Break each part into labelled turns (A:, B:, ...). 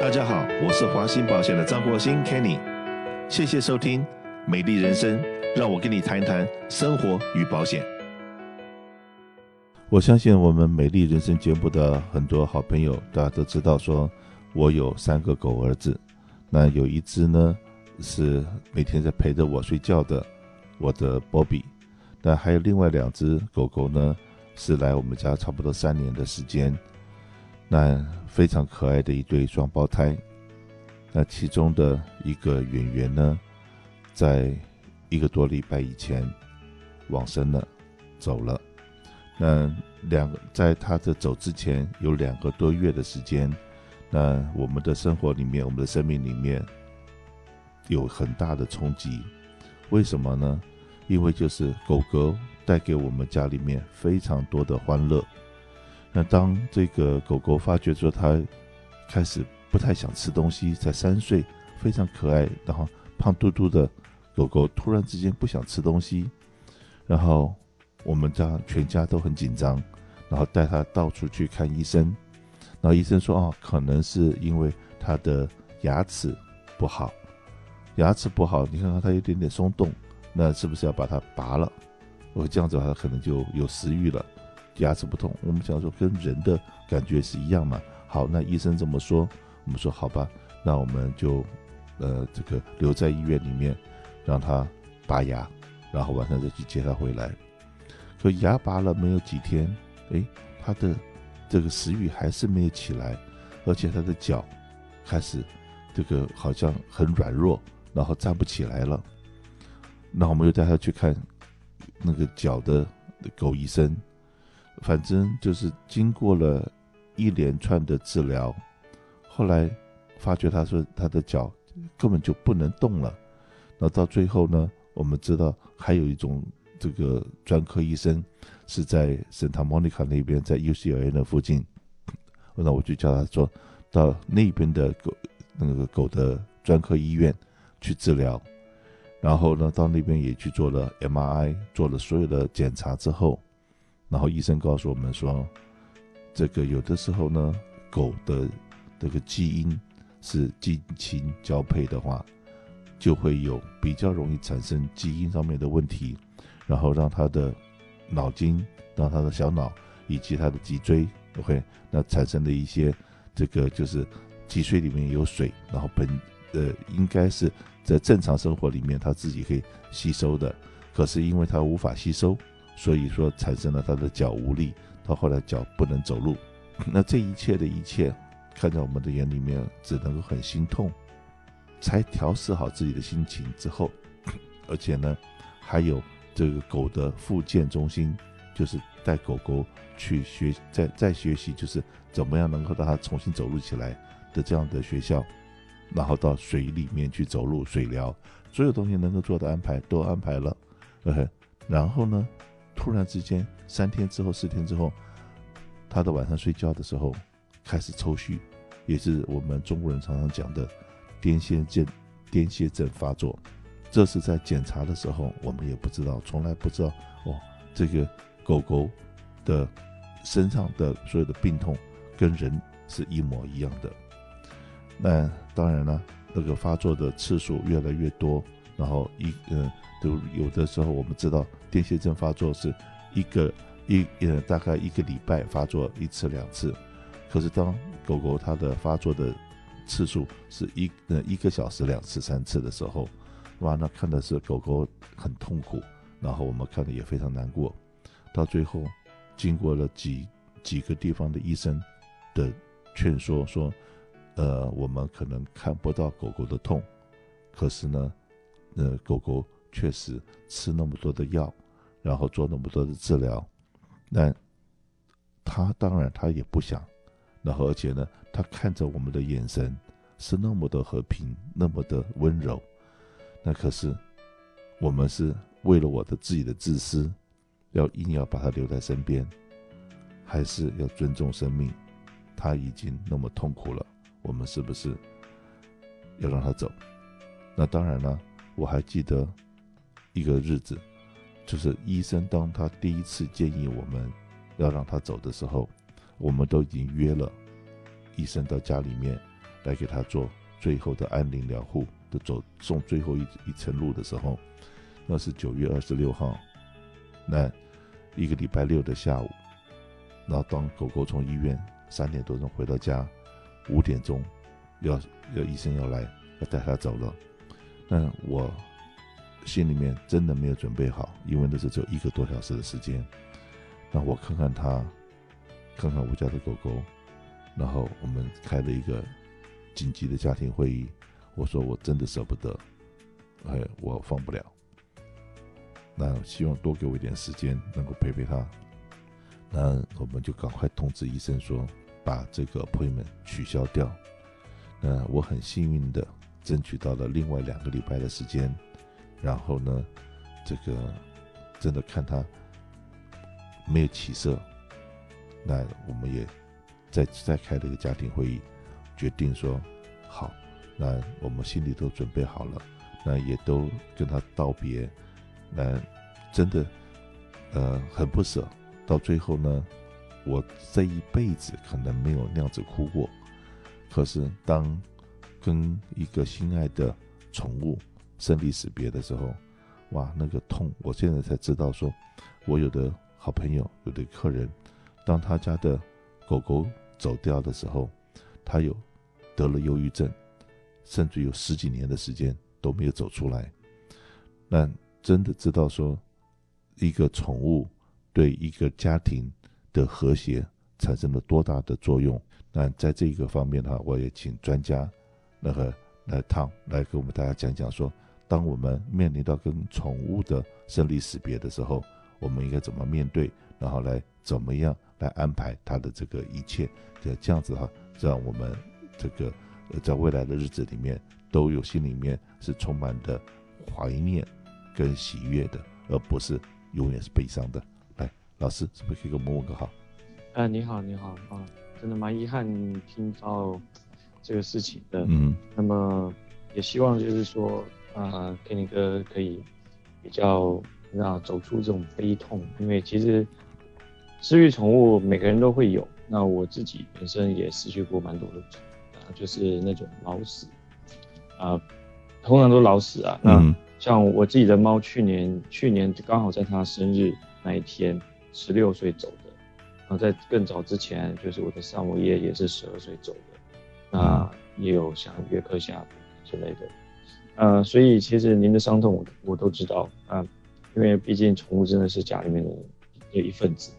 A: 大家好，我是华兴保险的张国兴 Kenny，谢谢收听《美丽人生》，让我跟你谈一谈生活与保险。
B: 我相信我们《美丽人生》节目的很多好朋友，大家都知道，说我有三个狗儿子，那有一只呢是每天在陪着我睡觉的，我的 Bobby，那还有另外两只狗狗呢，是来我们家差不多三年的时间。那非常可爱的一对双胞胎，那其中的一个演员呢，在一个多礼拜以前往生了，走了。那两个在他的走之前有两个多月的时间，那我们的生活里面，我们的生命里面有很大的冲击。为什么呢？因为就是狗狗带给我们家里面非常多的欢乐。那当这个狗狗发觉说它开始不太想吃东西，才三岁，非常可爱，然后胖嘟嘟的狗狗突然之间不想吃东西，然后我们家全家都很紧张，然后带它到处去看医生，然后医生说哦，可能是因为它的牙齿不好，牙齿不好，你看看它有点点松动，那是不是要把它拔了？我这样子的话，可能就有食欲了。牙齿不痛，我们想说跟人的感觉是一样嘛。好，那医生这么说，我们说好吧，那我们就，呃，这个留在医院里面，让他拔牙，然后晚上再去接他回来。可牙拔了没有几天，诶，他的这个食欲还是没有起来，而且他的脚开始这个好像很软弱，然后站不起来了。那我们又带他去看那个脚的狗医生。反正就是经过了一连串的治疗，后来发觉他说他的脚根本就不能动了。那到最后呢，我们知道还有一种这个专科医生是在圣塔莫尼卡那边，在 UCLA 的附近。那我就叫他说到那边的狗那个狗的专科医院去治疗。然后呢，到那边也去做了 MRI，做了所有的检查之后。然后医生告诉我们说，这个有的时候呢，狗的这个基因是近亲交配的话，就会有比较容易产生基因上面的问题，然后让它的脑筋、让它的小脑以及它的脊椎，OK，那产生的一些这个就是脊髓里面有水，然后本呃应该是在正常生活里面它自己可以吸收的，可是因为它无法吸收。所以说产生了他的脚无力，到后来脚不能走路，那这一切的一切，看在我们的眼里面，只能够很心痛。才调试好自己的心情之后，而且呢，还有这个狗的复健中心，就是带狗狗去学，再再学习，就是怎么样能够让它重新走路起来的这样的学校，然后到水里面去走路水疗，所有东西能够做的安排都安排了 然后呢，突然之间，三天之后、四天之后，他的晚上睡觉的时候开始抽搐，也是我们中国人常常讲的癫痫症。癫痫症发作，这是在检查的时候，我们也不知道，从来不知道哦。这个狗狗的身上的所有的病痛跟人是一模一样的。那当然了，那个发作的次数越来越多，然后一嗯。呃都有的时候，我们知道癫痫症发作是一个一呃大概一个礼拜发作一次两次，可是当狗狗它的发作的次数是一呃一个小时两次三次的时候，哇，那看的是狗狗很痛苦，然后我们看的也非常难过。到最后，经过了几几个地方的医生的劝说，说，呃，我们可能看不到狗狗的痛，可是呢，呃，狗狗。确实吃那么多的药，然后做那么多的治疗，那他当然他也不想，然后而且呢，他看着我们的眼神是那么的和平，那么的温柔，那可是我们是为了我的自己的自私，要硬要把他留在身边，还是要尊重生命？他已经那么痛苦了，我们是不是要让他走？那当然了，我还记得。一个日子，就是医生当他第一次建议我们要让他走的时候，我们都已经约了医生到家里面，来给他做最后的安宁疗护的走送最后一一程路的时候，那是九月二十六号，那一个礼拜六的下午，然后当狗狗从医院三点多钟回到家，五点钟要要医生要来要带他走了，那我心里面真的没有准备好，因为那是只有一个多小时的时间，那我看看他，看看我家的狗狗。然后我们开了一个紧急的家庭会议，我说我真的舍不得，哎，我放不了。那希望多给我一点时间，能够陪陪他。那我们就赶快通知医生说，把这个 appointment 取消掉。那我很幸运的争取到了另外两个礼拜的时间，然后呢，这个真的看他没有起色，那我们也。再再开了一个家庭会议，决定说好，那我们心里都准备好了，那也都跟他道别，那真的呃很不舍。到最后呢，我这一辈子可能没有那样子哭过。可是当跟一个心爱的宠物生离死别的时候，哇，那个痛！我现在才知道说，我有的好朋友，有的客人，当他家的。狗狗走掉的时候，他有得了忧郁症，甚至有十几年的时间都没有走出来。那真的知道说，一个宠物对一个家庭的和谐产生了多大的作用。那在这个方面的话，我也请专家那个来汤来给我们大家讲讲说，当我们面临到跟宠物的生离死别的时候，我们应该怎么面对，然后来怎么样。来安排他的这个一切，就这样子哈，让我们这个在未来的日子里面都有心里面是充满的怀念跟喜悦的，而不是永远是悲伤的。来，老师是不是可以给我们问个好？
C: 啊，你好，你好啊，真的蛮遗憾听到这个事情的。
B: 嗯，
C: 那么也希望就是说啊，Kenny 哥可以比较让走出这种悲痛，因为其实。失去宠物，每个人都会有。那我自己本身也失去过蛮多的宠物啊，就是那种老死啊，通常都老死啊。那像我自己的猫，去年去年刚好在它生日那一天，十六岁走的。然后在更早之前，就是我的萨摩耶也是十二岁走的。那也有像约克夏之类的。呃，所以其实您的伤痛我我都知道啊，因为毕竟宠物真的是家里面的的一份子。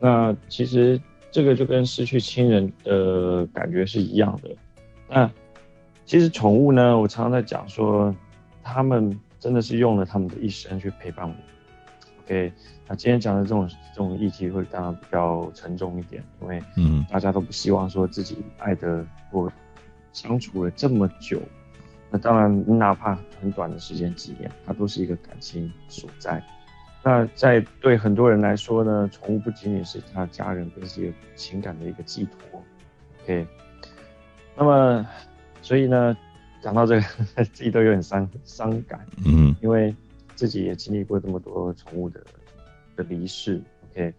C: 那其实这个就跟失去亲人的感觉是一样的。那其实宠物呢，我常常在讲说，他们真的是用了他们的一生去陪伴我。OK，那今天讲的这种这种议题会当然比较沉重一点，因为嗯，大家都不希望说自己爱的或相处了这么久，那当然哪怕很短的时间几年，它都是一个感情所在。那在对很多人来说呢，宠物不仅仅是他家人，更是一个情感的一个寄托。OK，那么所以呢，讲到这个，自己都有点伤伤感。嗯，因为自己也经历过这么多宠物的的离世。OK，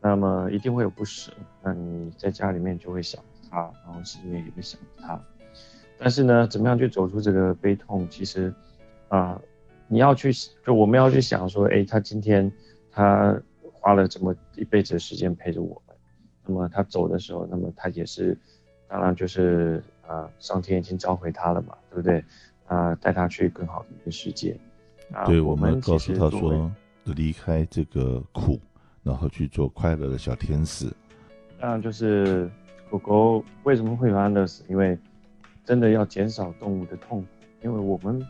C: 那么一定会有不舍。那你在家里面就会想他，然后心里面也会想他。但是呢，怎么样去走出这个悲痛？其实啊。你要去，就我们要去想说，哎、他今天他花了这么一辈子的时间陪着我们，那么他走的时候，那么他也是，当然就是啊，上天已经召回他了嘛，对不对？啊，带他去更好的一个世界。
B: 对，我们告诉他说，离开这个苦，然后去做快乐的小天使。
C: 当然就是狗狗为什么会有安乐死？因为真的要减少动物的痛苦，因为我们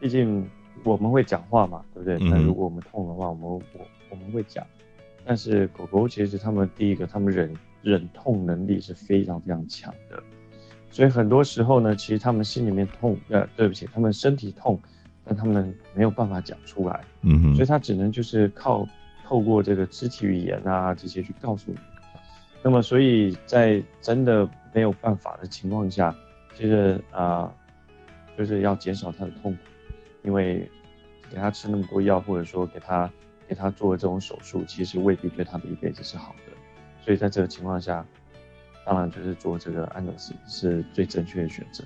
C: 毕竟。我们会讲话嘛，对不对？那如果我们痛的话，我们我我们会讲。但是狗狗其实他们第一个，他们忍忍痛能力是非常非常强的。所以很多时候呢，其实他们心里面痛，呃，对不起，他们身体痛，但他们没有办法讲出来。嗯哼。所以他只能就是靠透过这个肢体语言啊这些去告诉你。那么所以在真的没有办法的情况下，其实啊、呃，就是要减少他的痛苦。因为给他吃那么多药，或者说给他给他做这种手术，其实未必对他的一辈子是好的。所以在这个情况下，当然就是做这个安乐死是最正确的选择，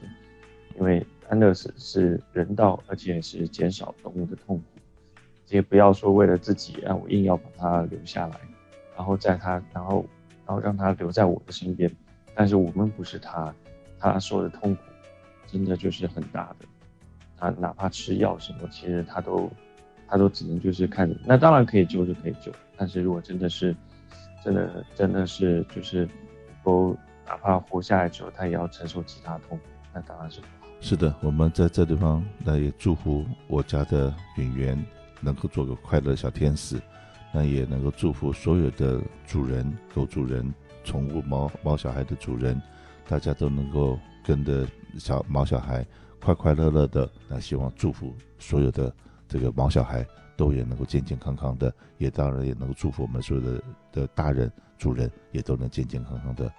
C: 因为安乐死是人道，而且是减少动物的痛苦。也不要说为了自己，啊，我硬要把它留下来，然后在他，然后然后让他留在我的身边，但是我们不是他，他受的痛苦真的就是很大的。他哪怕吃药什么，其实他都他都只能就是看，那当然可以救就可以救，但是如果真的是真的真的是就是都哪怕活下来之后，他也要承受其他痛苦，那当然是。
B: 是的，我们在这地方那也祝福我家的演员。能够做个快乐小天使，那也能够祝福所有的主人、狗主人、宠物猫猫小孩的主人，大家都能够跟着小毛小孩快快乐乐的。那希望祝福所有的这个毛小孩都也能够健健康康的，也当然也能够祝福我们所有的的大人主人也都能健健康康的